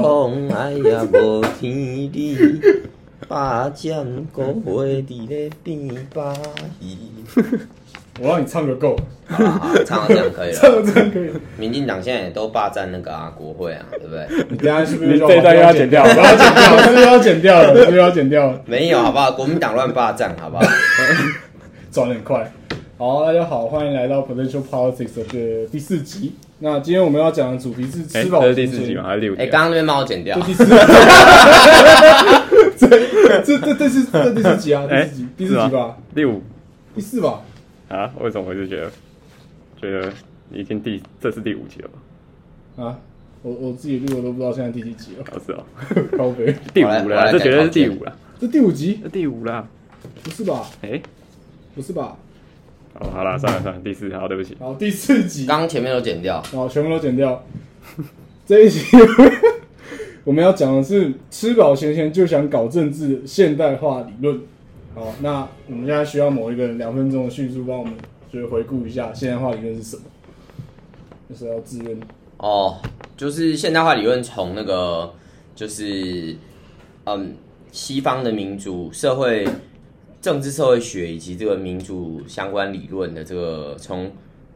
痛爱也无天理，霸占国会伫咧变霸戏。我让你唱个够，好啦好唱到这样可以了唱到这样可以。民进党现在也都霸占那个啊国会啊，对不对？你等下是不是你这一段又要剪掉我要剪掉，是不是要剪掉了？是不是要剪掉了？没有，好不好？国民党乱霸占，好不好？转得很快。好，大家好，欢迎来到 Potential Politics 的第四集。那今天我们要讲的主题是哎，吃饱这是第四集吗？还是第五集哎，啊？刚刚那边帮我剪掉 这。第四，这这这这是这第四集啊，第哎四集，第四集吧，第五第四吧。啊？为什么我就觉得觉得已经第这是第五集了吧？啊，我我自己录的都不知道现在第几集了，哦是哦，高飞，第五了这绝对是第五了，这第五集这第五了。不是吧？哎，不是吧？哦好了，算了算了，第四，好，对不起。好，第四集，刚刚前面都剪掉。然后全部都剪掉。这一集 我们要讲的是吃饱闲闲就想搞政治的现代化理论。好，那我们现在需要某一个人两分钟的叙述，帮我们就是回顾一下现代化理论是什么，就是要自愿哦，就是现代化理论从那个就是嗯西方的民主社会政治社会学以及这个民主相关理论的这个从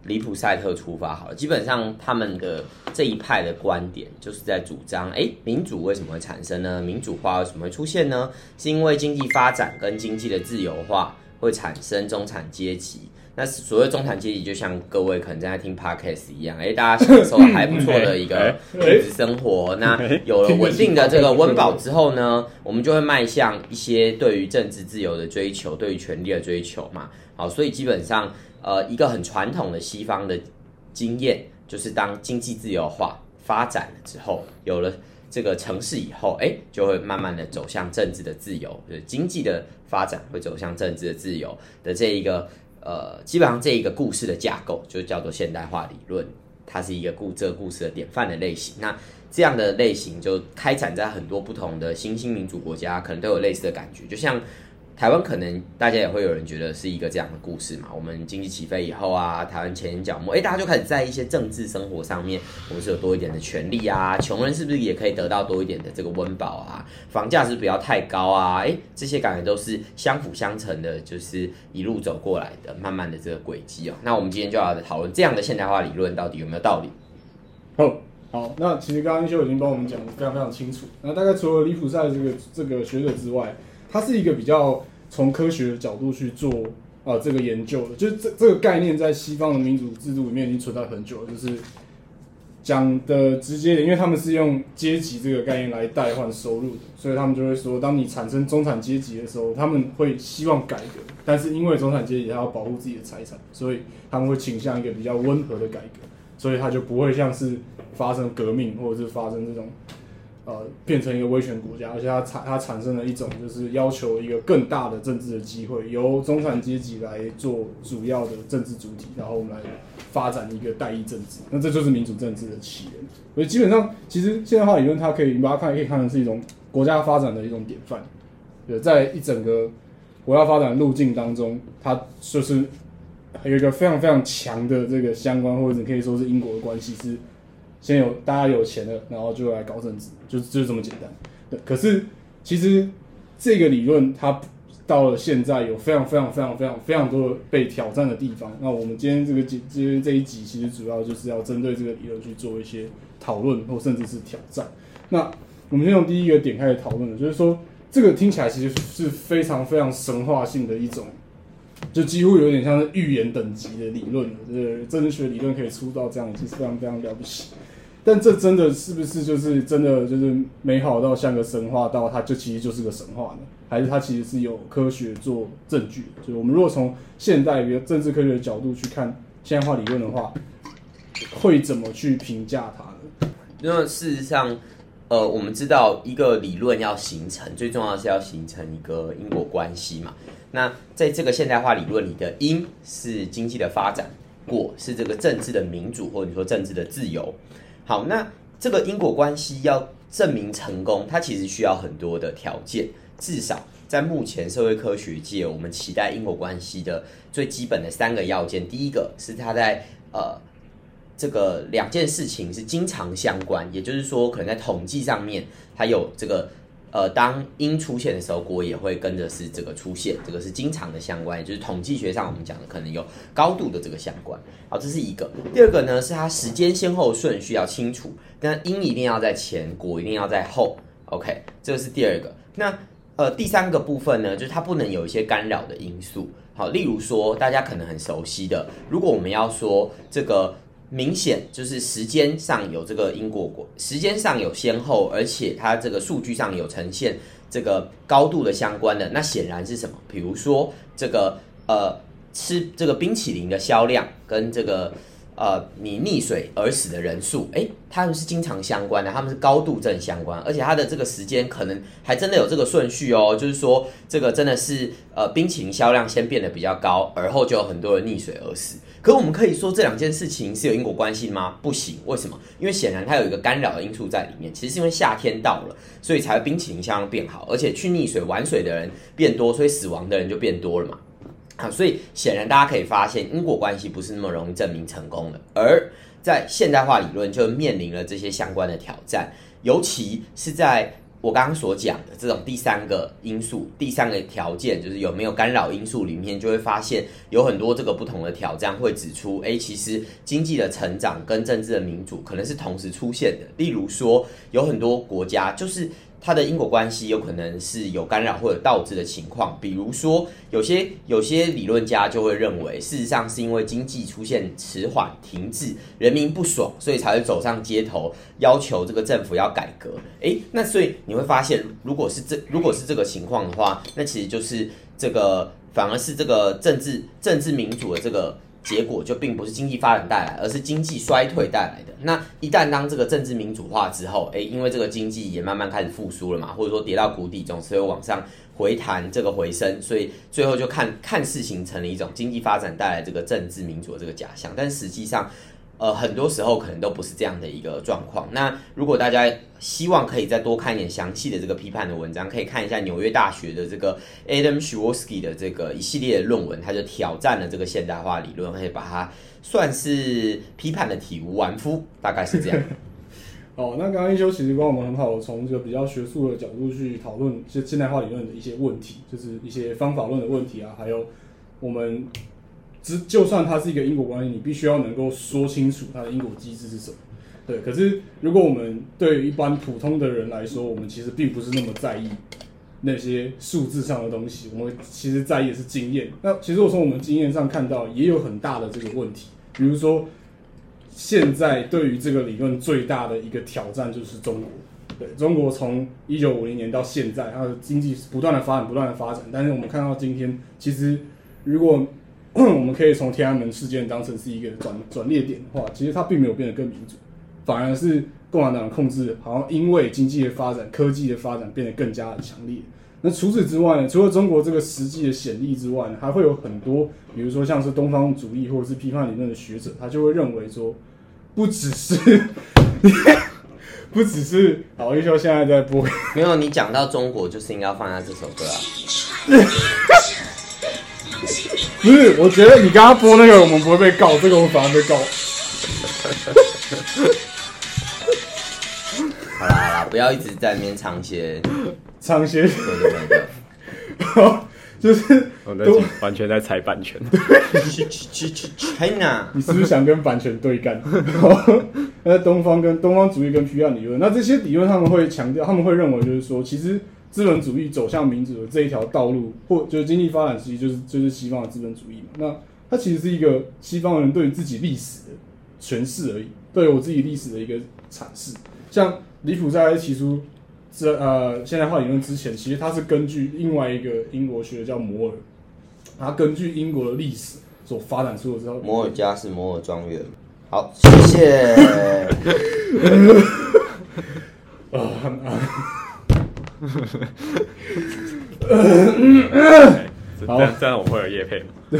里普赛特出发好了，基本上他们的这一派的观点就是在主张，哎，民主为什么会产生呢？民主化为什么会出现呢？是因为经济发展跟经济的自由化会产生中产阶级。那所谓中产阶级，就像各位可能正在听 podcast 一样，哎，大家享受了还不错的一个物质生活。那有了稳定的这个温饱之后呢，我们就会迈向一些对于政治自由的追求，对于权利的追求嘛。好，所以基本上，呃，一个很传统的西方的经验，就是当经济自由化发展了之后，有了这个城市以后，哎，就会慢慢的走向政治的自由，就是经济的发展会走向政治的自由的这一个，呃，基本上这一个故事的架构就叫做现代化理论，它是一个故这个故事的典范的类型。那这样的类型就开展在很多不同的新兴民主国家，可能都有类似的感觉，就像。台湾可能大家也会有人觉得是一个这样的故事嘛。我们经济起飞以后啊，台湾前脚末，哎，大家就开始在一些政治生活上面，我们是有多一点的权利啊。穷人是不是也可以得到多一点的这个温饱啊？房价是不是不要太高啊？哎，这些感觉都是相辅相成的，就是一路走过来的，慢慢的这个轨迹哦。那我们今天就要讨论这样的现代化理论到底有没有道理？好，好，那其实刚刚英修已经帮我们讲的非常非常清楚。那大概除了李普赛这个这个学者之外，它是一个比较从科学的角度去做啊、呃这个研究的，就是这这个概念在西方的民主制度里面已经存在很久了，就是讲的直接点，因为他们是用阶级这个概念来代换收入的，所以他们就会说，当你产生中产阶级的时候，他们会希望改革，但是因为中产阶级他要保护自己的财产，所以他们会倾向一个比较温和的改革。所以它就不会像是发生革命，或者是发生这种呃变成一个威权国家，而且它产它产生了一种就是要求一个更大的政治的机会，由中产阶级来做主要的政治主体，然后我们来发展一个代议政治，那这就是民主政治的起源。所以基本上，其实现代化理论它可以你把它看可以看成是一种国家发展的一种典范，对，在一整个国家发展路径当中，它就是有一个非常非常强的这个相关，或者你可以说是因果的关系，是先有大家有钱了，然后就来搞政治，就就这么简单。对，可是其实这个理论它到了现在有非常非常非常非常非常多的被挑战的地方。那我们今天这个节这这一集其实主要就是要针对这个理论去做一些讨论，或甚至是挑战。那我们先从第一个点开始讨论的，就是说这个听起来其实是非常非常神话性的一种。就几乎有点像是预言等级的理论了，就是政治学理论可以出到这样，其实非常非常了不起。但这真的是不是就是真的就是美好到像个神话到它就其实就是个神话呢？还是它其实是有科学做证据？就是我们如果从现代比如政治科学的角度去看现代化理论的话，会怎么去评价它呢？因为事实上，呃，我们知道一个理论要形成，最重要是要形成一个因果关系嘛。那在这个现代化理论里的因是经济的发展，果是这个政治的民主或者说政治的自由。好，那这个因果关系要证明成功，它其实需要很多的条件，至少在目前社会科学界，我们期待因果关系的最基本的三个要件，第一个是它在呃这个两件事情是经常相关，也就是说，可能在统计上面，它有这个呃，当因出现的时候，果也会跟着是这个出现，这个是经常的相关，就是统计学上我们讲的可能有高度的这个相关。好，这是一个。第二个呢，是它时间先后顺序要清楚，但因一定要在前，果一定要在后。OK，这个是第二个。那呃，第三个部分呢，就是它不能有一些干扰的因素。好，例如说大家可能很熟悉的，如果我们要说这个明显就是时间上有这个因果果，时间上有先后，而且它这个数据上有呈现这个高度的相关的，那显然是什么？比如说这个呃，吃这个冰淇淋的销量跟这个。呃，你溺水而死的人数，诶，他们是经常相关的，他们是高度正相关，而且它的这个时间可能还真的有这个顺序哦，就是说这个真的是呃，冰淇淋销量先变得比较高，而后就有很多人溺水而死。可我们可以说这两件事情是有因果关系吗？不行，为什么？因为显然它有一个干扰的因素在里面。其实是因为夏天到了，所以才会冰淇淋销量变好，而且去溺水玩水的人变多，所以死亡的人就变多了嘛。啊，所以显然大家可以发现，因果关系不是那么容易证明成功的。而在现代化理论就面临了这些相关的挑战，尤其是在我刚刚所讲的这种第三个因素、第三个条件，就是有没有干扰因素里面，就会发现有很多这个不同的挑战会指出，哎，其实经济的成长跟政治的民主可能是同时出现的。例如说，有很多国家就是。它的因果关系有可能是有干扰或者倒置的情况，比如说有些有些理论家就会认为，事实上是因为经济出现迟缓停滞，人民不爽，所以才会走上街头要求这个政府要改革。诶，那所以你会发现，如果是这如果是这个情况的话，那其实就是这个反而是这个政治政治民主的这个。结果就并不是经济发展带来，而是经济衰退带来的。那一旦当这个政治民主化之后，诶，因为这个经济也慢慢开始复苏了嘛，或者说跌到谷底，总是会往上回弹，这个回升，所以最后就看看似形成了一种经济发展带来这个政治民主的这个假象，但实际上。呃，很多时候可能都不是这样的一个状况。那如果大家希望可以再多看一点详细的这个批判的文章，可以看一下纽约大学的这个 Adam s h w o r s k y 的这个一系列的论文，他就挑战了这个现代化理论，可以把它算是批判的体无完肤，大概是这样。哦，那刚刚一休其实帮我们很好的从这个比较学术的角度去讨论现现代化理论的一些问题，就是一些方法论的问题啊，还有我们。只就算它是一个因果关系，你必须要能够说清楚它的因果机制是什么。对，可是如果我们对一般普通的人来说，我们其实并不是那么在意那些数字上的东西，我们其实在意的是经验。那其实我从我们经验上看到，也有很大的这个问题。比如说，现在对于这个理论最大的一个挑战就是中国。对中国从一九五零年到现在，它的经济不断的发展，不断的发展。但是我们看到今天，其实如果我们可以从天安门事件当成是一个转转捩点的话，其实它并没有变得更民主，反而是共产党控制，好像因为经济的发展、科技的发展变得更加的强烈。那除此之外呢？除了中国这个实际的显例之外呢，还会有很多，比如说像是东方主义或者是批判理论的学者，他就会认为说，不只是，不只是，好，一休现在在播，没有你讲到中国，就是应该放下这首歌啊。不是，我觉得你刚刚播那个，我们不会被告，这个我们反而被告。好 啦好啦，不要一直在那边唱些唱些对对对对，就是我在完全在踩版权。去去去去 China，你是不是想跟版权对干？那东方跟东方主义跟批判理论，那这些理论他们会强调，他们会认为就是说，其实。资本主义走向民主的这一条道路，或就是经济发展实际就是就是西方的资本主义嘛。那它其实是一个西方人对自己历史的诠释而已，对我自己历史的一个阐释。像李普在提出这呃现代化理论之前，其实他是根据另外一个英国学者叫摩尔，他根据英国的历史所发展出的这套，摩尔家是摩尔庄园。好，谢谢。这样我们会有叶配吗？对，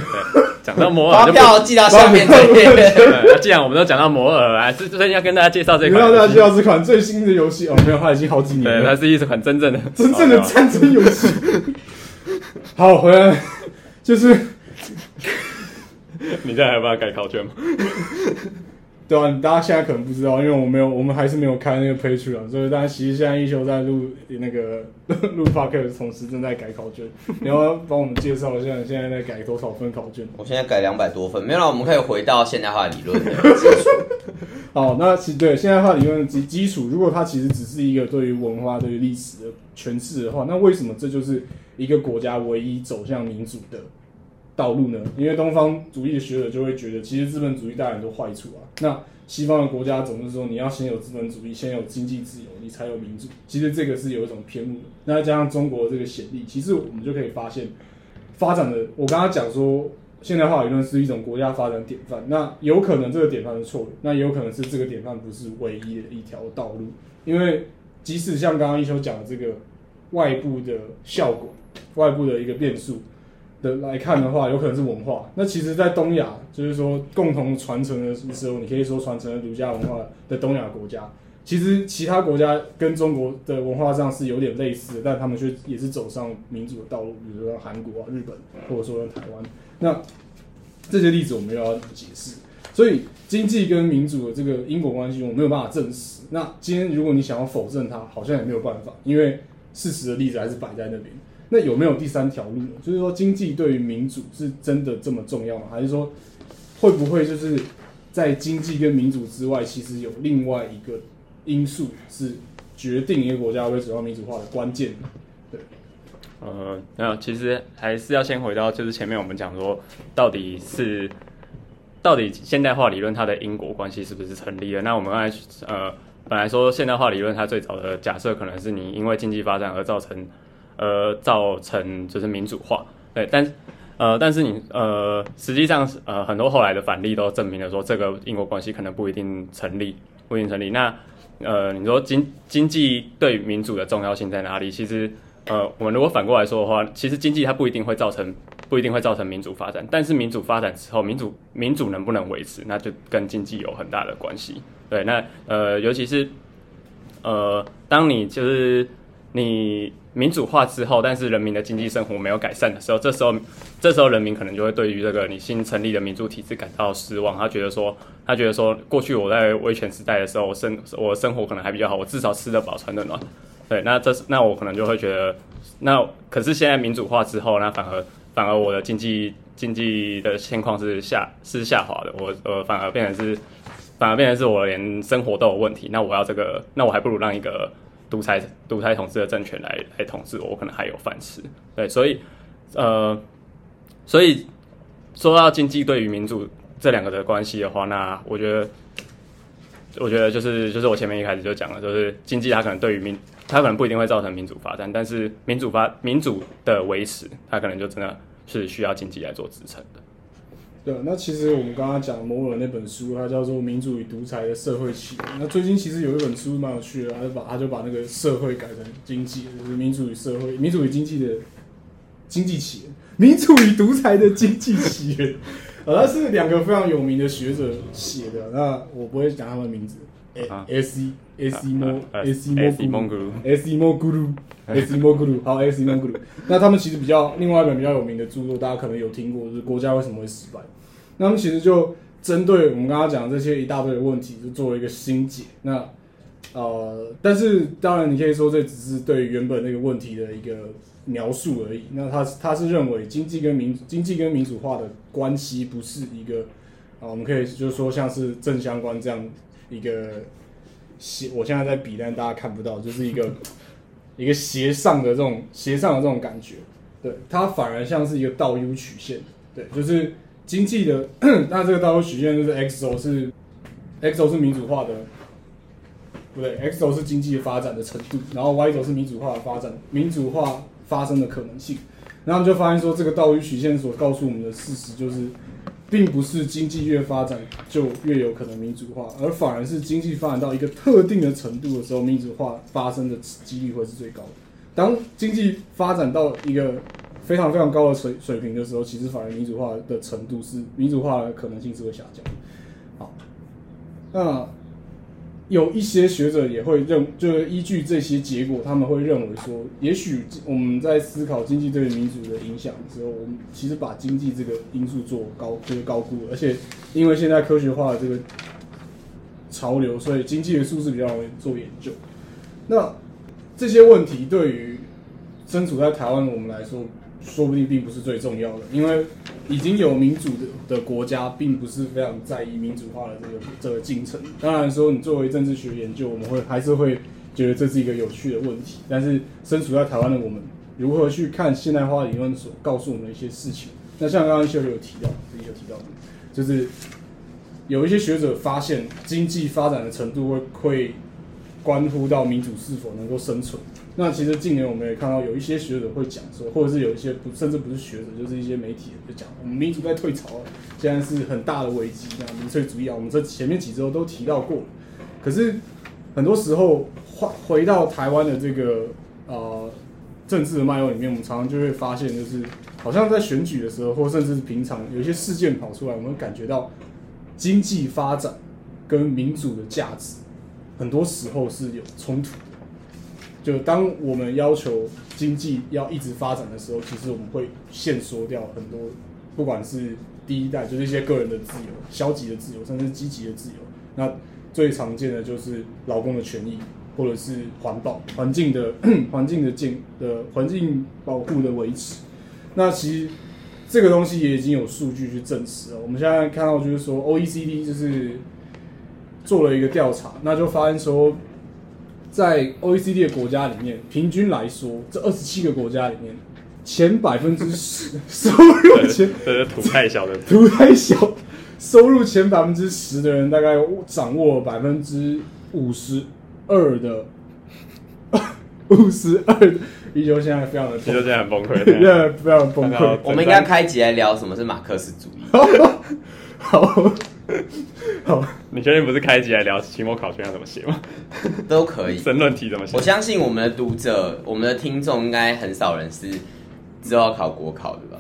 讲到摩尔，发票寄到下面。那既然我们都讲到摩尔，啊，这最近要跟大家介绍这款，要大家介绍这款最新的游戏哦。没有，它已经好几年了。它是一款真正的、真正的战争游戏。好，回来就是，你现在还要改考卷吗？对啊，大家现在可能不知道，因为我没有，我们还是没有开那个 Patreon，所以大家其实现在一休在录那个录 podcast 的同时正在改考卷，你要帮我们介绍一下你现在在改多少分考卷？我现在改两百多分，没有了，我们可以回到现代化理论的基础。好，那其实对现代化理论的基基础，如果它其实只是一个对于文化、对于历史的诠释的话，那为什么这就是一个国家唯一走向民主的道路呢？因为东方主义的学者就会觉得，其实资本主义带来很多坏处啊。那西方的国家总是说，你要先有资本主义，先有经济自由，你才有民主。其实这个是有一种偏误的。那加上中国的这个显例，其实我们就可以发现，发展的我刚刚讲说。现代化理论是一种国家发展典范，那有可能这个典范是错的，那也有可能是这个典范不是唯一的一条道路，因为即使像刚刚一休讲的这个外部的效果、外部的一个变数的来看的话，有可能是文化。那其实，在东亚，就是说共同传承的时候，你可以说传承了儒家文化的东亚国家，其实其他国家跟中国的文化上是有点类似的，但他们却也是走上民主的道路，比如说韩国啊、日本，或者说台湾。那这些例子我们又要解释，所以经济跟民主的这个因果关系我没有办法证实。那今天如果你想要否认它，好像也没有办法，因为事实的例子还是摆在那边。那有没有第三条路呢？就是说经济对于民主是真的这么重要吗？还是说会不会就是在经济跟民主之外，其实有另外一个因素是决定一个国家会走向民主化的关键？呃，那其实还是要先回到，就是前面我们讲说，到底是到底现代化理论它的因果关系是不是成立的？那我们刚才呃，本来说现代化理论它最早的假设可能是你因为经济发展而造成呃造成就是民主化，对，但呃但是你呃实际上呃很多后来的反例都证明了说这个因果关系可能不一定成立，不一定成立。那呃你说经经济对民主的重要性在哪里？其实。呃，我们如果反过来说的话，其实经济它不一定会造成，不一定会造成民主发展，但是民主发展之后，民主民主能不能维持，那就跟经济有很大的关系。对，那呃，尤其是呃，当你就是你民主化之后，但是人民的经济生活没有改善的时候，这时候这时候人民可能就会对于这个你新成立的民主体制感到失望。他觉得说，他觉得说，过去我在威权时代的时候，我生我生活可能还比较好，我至少吃得饱穿得暖。对，那这那我可能就会觉得，那可是现在民主化之后，那反而反而我的经济经济的现况是下是下滑的，我呃反而变成是反而变成是我连生活都有问题，那我要这个，那我还不如让一个独裁独裁统治的政权来来统治我，我可能还有饭吃。对，所以呃，所以说到经济对于民主这两个的关系的话，那我觉得我觉得就是就是我前面一开始就讲了，就是经济它可能对于民它可能不一定会造成民主发展，但是民主发民主的维持，它可能就真的是需要经济来做支撑的。对，那其实我们刚刚讲摩尔那本书，它叫做《民主与独裁的社会起源》。那最近其实有一本书蛮有趣的，他就把他就把那个社会改成经济，就是民主与社会、民主与经济的经济起源，民主与独裁的经济起源。呃，那是两个非常有名的学者写的，那我不会讲他们名字。S E S E Mo S E Mo Guru S E Mo Guru S E Mo Guru 好 S E Mo Guru 那他们其实比较另外一本比较有名的著作，大家可能有听过，就是国家为什么会失败。那他们其实就针对我们刚刚讲这些一大堆的问题，就做一个新解。那呃，但是当然你可以说这只是对原本那个问题的一个描述而已。那他他是认为经济跟民经济跟民主化的关系不是一个啊，我们可以就是说像是正相关这样。一个斜，我现在在比，但大家看不到，就是一个一个斜上的这种斜上的这种感觉，对，它反而像是一个倒 U 曲线，对，就是经济的，那这个倒 U 曲线就是 X 轴是 X 轴是民主化的，不对，X 轴是经济发展的程度，然后 Y 轴是民主化的发展，民主化发生的可能性，然后就发现说，这个倒 U 曲线所告诉我们的事实就是。并不是经济越发展就越有可能民主化，而反而是经济发展到一个特定的程度的时候，民主化发生的几率会是最高的。当经济发展到一个非常非常高的水水平的时候，其实反而民主化的程度是民主化的可能性是会下降。好，那。有一些学者也会认，就是依据这些结果，他们会认为说，也许我们在思考经济对民主的影响的时候，我们其实把经济这个因素做高，就是高估了。而且，因为现在科学化的这个潮流，所以经济的数字比较容易做研究。那这些问题对于身处在台湾的我们来说，说不定并不是最重要的，因为已经有民主的的国家，并不是非常在意民主化的这个这个进程。当然说，你作为政治学研究，我们会还是会觉得这是一个有趣的问题。但是身处在台湾的我们，如何去看现代化理论所告诉我们的一些事情？那像刚刚秀秀有提到，自己有提到，就是有一些学者发现，经济发展的程度会会关乎到民主是否能够生存。那其实近年我们也看到有一些学者会讲说，或者是有一些不甚至不是学者，就是一些媒体就讲，我们民主在退潮了，现在是很大的危机，那民粹主义啊，我们这前面几周都提到过。可是很多时候回回到台湾的这个呃政治的脉络里面，我们常常就会发现，就是好像在选举的时候，或甚至是平常有一些事件跑出来，我们感觉到经济发展跟民主的价值，很多时候是有冲突。就当我们要求经济要一直发展的时候，其实我们会限缩掉很多，不管是第一代就是一些个人的自由、消极的自由，甚至积极的自由。那最常见的就是劳工的权益，或者是环保、环境的环境的健的环境保护的维持。那其实这个东西也已经有数据去证实了。我们现在看到就是说，OECD 就是做了一个调查，那就发现说。在 OECD 的国家里面，平均来说，这二十七个国家里面，前百分之十收入前，这是图太小的，图太小，收入前百分之十的人，大概掌握百分之五十二的五十二的，依旧现在非常的，依旧现在很崩溃，对，非常崩溃。我们应该开集来聊什么是马克思主义。好。好，你确定不是开集来聊期末考卷要怎么写吗？都可以，申论题怎么写？我相信我们的读者、我们的听众应该很少人是知道考国考的吧？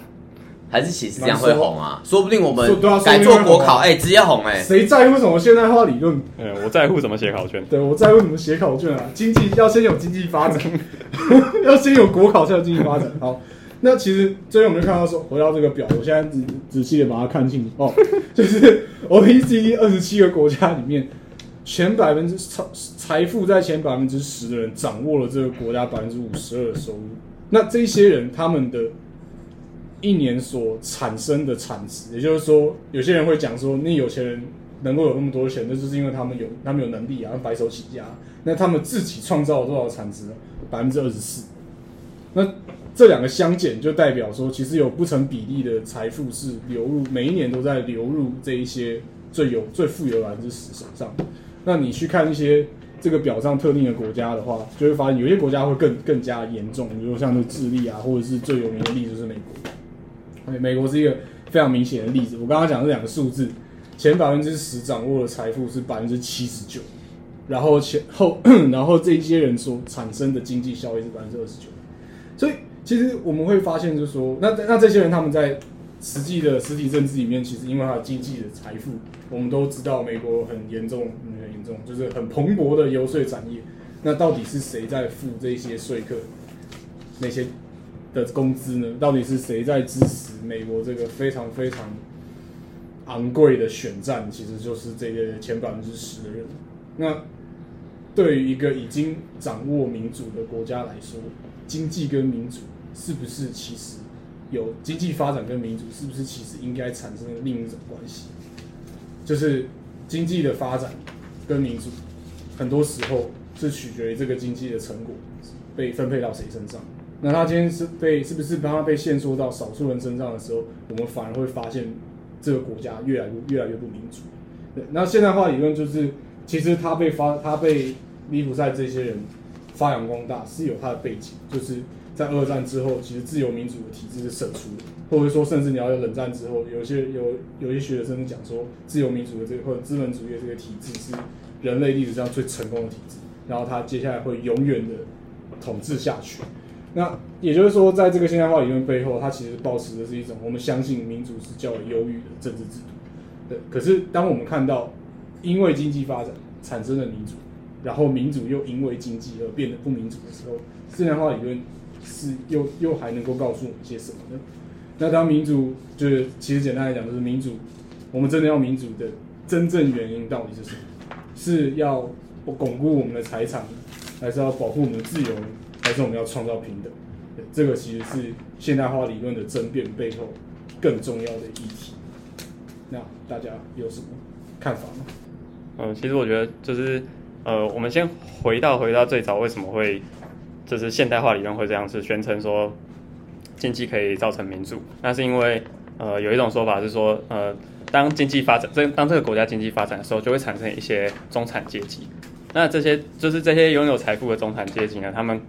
还是其实这样会红啊？说不定我们改做国考，哎，直接红哎！谁在乎什么现代化理论？嗯，我在乎怎么写考卷。对，我在乎怎么写考卷啊！经济要先有经济发展，要先有国考才有经济发展。好。那其实最后我们就看到说，回到这个表，我现在仔仔细的把它看清楚哦，就是 OECD 二十七个国家里面，前百分之财财富在前百分之十的人掌握了这个国家百分之五十二的收入。那这些人他们的一年所产生的产值，也就是说，有些人会讲说，那有钱人能够有那么多钱，那就是因为他们有他们有能力啊，白手起家。那他们自己创造了多少产值？百分之二十四。那这两个相减，就代表说，其实有不成比例的财富是流入，每一年都在流入这一些最有最富有的百分之十手上。那你去看一些这个表上特定的国家的话，就会发现有些国家会更更加严重，比如像是智利啊，或者是最有名的例子是美国。美国是一个非常明显的例子。我刚刚讲这两个数字，前百分之十掌握的财富是百分之七十九，然后前后然后这些人所产生的经济效益是百分之二十九，所以。其实我们会发现，就是说，那那这些人他们在实际的实体政治里面，其实因为他的经济的财富，我们都知道美国很严重，很严重，就是很蓬勃的游说产业。那到底是谁在付这些说客那些的工资呢？到底是谁在支持美国这个非常非常昂贵的选战？其实就是这个前百分之十的人。那对于一个已经掌握民主的国家来说，经济跟民主。是不是其实有经济发展跟民主，是不是其实应该产生另一种关系？就是经济的发展跟民主，很多时候是取决于这个经济的成果被分配到谁身上。那他今天是被是不是当他被限缩到少数人身上的时候，我们反而会发现这个国家越来越越来越不民主。对，那现代化理论就是，其实他被发他被利普赛这些人发扬光大是有他的背景，就是。在二战之后，其实自由民主的体制是胜出的，或者说，甚至你要有冷战之后，有些有有些学生讲说，自由民主的这个或者资本主义的这个体制是人类历史上最成功的体制，然后它接下来会永远的统治下去。那也就是说，在这个现代化理论背后，它其实保持的是一种我们相信民主是较为优越的政治制度。对，可是当我们看到因为经济发展产生的民主，然后民主又因为经济而变得不民主的时候，现代化理论。是又又还能够告诉我们些什么呢？那当民主就是其实简单来讲就是民主，我们真的要民主的真正原因到底是什么？是要巩固我们的财产，还是要保护我们的自由，还是我们要创造平等？这个其实是现代化理论的争辩背后更重要的议题。那大家有什么看法吗？嗯，其实我觉得就是呃，我们先回到回到最早为什么会就是现代化理论会这样是宣称说经济可以造成民主，那是因为呃有一种说法是说呃当经济发展这当这个国家经济发展的时候，就会产生一些中产阶级，那这些就是这些拥有财富的中产阶级呢，他们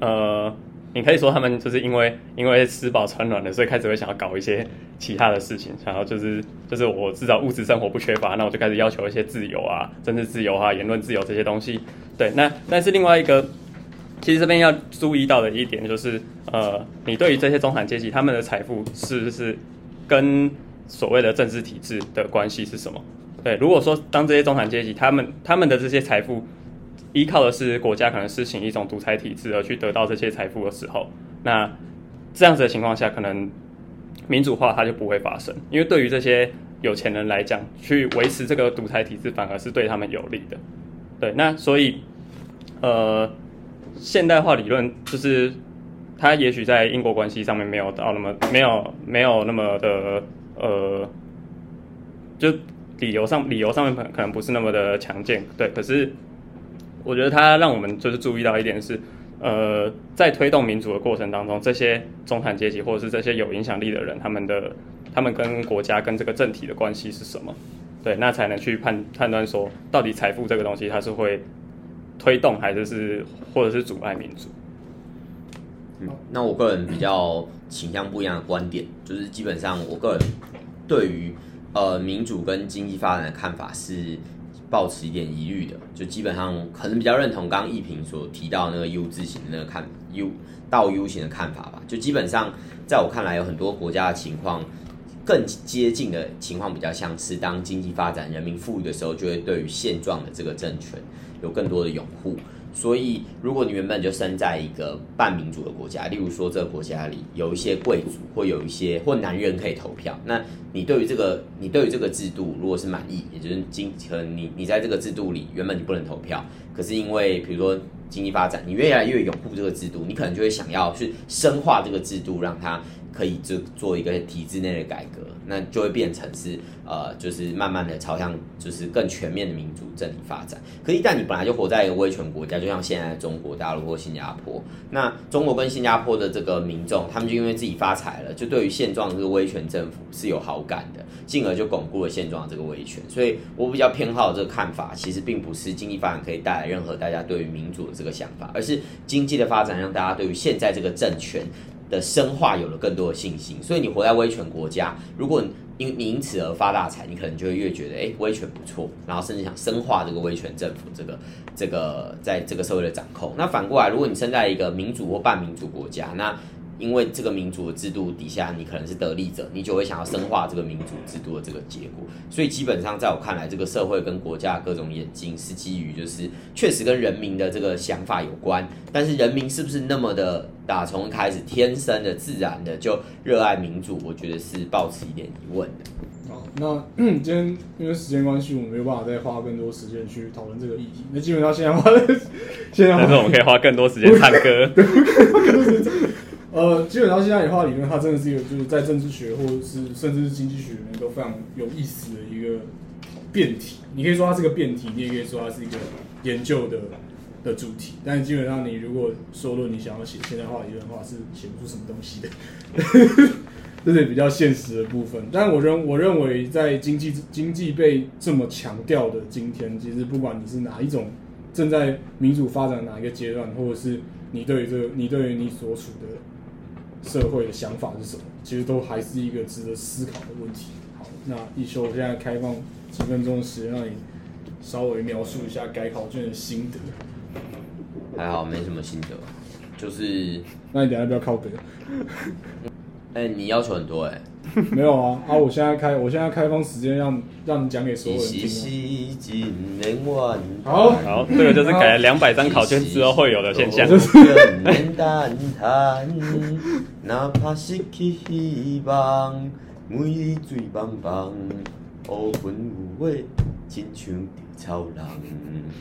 呃。你可以说他们就是因为因为吃饱穿暖了，所以开始会想要搞一些其他的事情，想要就是就是我至少物质生活不缺乏，那我就开始要求一些自由啊，政治自由啊，言论自由这些东西。对，那但是另外一个，其实这边要注意到的一点就是，呃，你对于这些中产阶级他们的财富是不是跟所谓的政治体制的关系是什么？对，如果说当这些中产阶级他们他们的这些财富。依靠的是国家可能施行一种独裁体制而去得到这些财富的时候，那这样子的情况下，可能民主化它就不会发生，因为对于这些有钱人来讲，去维持这个独裁体制反而是对他们有利的。对，那所以呃，现代化理论就是它也许在因果关系上面没有到那么没有没有那么的呃，就理由上理由上面可可能不是那么的强健，对，可是。我觉得它让我们就是注意到一点是，呃，在推动民主的过程当中，这些中产阶级或者是这些有影响力的人，他们的他们跟国家跟这个政体的关系是什么？对，那才能去判判断说，到底财富这个东西它是会推动还是是或者是阻碍民主？嗯，那我个人比较倾向不一样的观点，就是基本上我个人对于呃民主跟经济发展的看法是。抱持一点疑虑的，就基本上可能比较认同刚刚易平所提到那个 U 字型的那个看 U 到 U 型的看法吧。就基本上在我看来，有很多国家的情况更接近的情况比较像是当经济发展、人民富裕的时候，就会对于现状的这个政权有更多的拥护。所以，如果你原本就生在一个半民主的国家，例如说这个国家里有一些贵族，或有一些或男人可以投票，那你对于这个你对于这个制度如果是满意，也就是经可能你你在这个制度里原本你不能投票，可是因为比如说经济发展，你越来越拥护这个制度，你可能就会想要去深化这个制度，让它。可以就做一个体制内的改革，那就会变成是呃，就是慢慢的朝向就是更全面的民主政体发展。可一旦你本来就活在一个威权国家，就像现在的中国大陆或新加坡，那中国跟新加坡的这个民众，他们就因为自己发财了，就对于现状这个威权政府是有好感的，进而就巩固了现状这个威权。所以我比较偏好这个看法，其实并不是经济发展可以带来任何大家对于民主的这个想法，而是经济的发展让大家对于现在这个政权。的深化有了更多的信心，所以你活在威权国家，如果因你因此而发大财，你可能就会越觉得哎威权不错，然后甚至想深化这个威权政府这个这个在这个社会的掌控。那反过来，如果你生在一个民主或半民主国家，那因为这个民主的制度底下，你可能是得利者，你就会想要深化这个民主制度的这个结果。所以基本上，在我看来，这个社会跟国家各种眼睛是基于，就是确实跟人民的这个想法有关。但是人民是不是那么的打从开始天生的自然的就热爱民主？我觉得是抱持一点疑问的。好，那 今天因为时间关系，我们没有办法再花更多时间去讨论这个议题。那基本上现在花的，现在但是我们可以花更多时间唱歌。呃，基本上现在演化理论，它真的是一个就是在政治学或者是甚至是经济学里面都非常有意思的一个辩题。你可以说它是个辩题，你也可以说它是一个研究的的主题。但是基本上你如果说论你想要写现代化理论的话，是写不出什么东西的，这是比较现实的部分。但我认我认为在经济经济被这么强调的今天，其实不管你是哪一种正在民主发展哪一个阶段，或者是你对这个你对于你所处的。社会的想法是什么？其实都还是一个值得思考的问题。好，那一休现在开放几分钟的时间，让你稍微描述一下改考卷的心得。还好，没什么心得，就是……那你等下不要靠北。哎，你要求很多哎。没有啊啊！我现在开，我现在开放时间让让你讲给所有人听。好，好，这个就是改了两百张考卷之后会有的现象。哪怕失去希望，每日醉茫茫，乌云有话，亲像超人。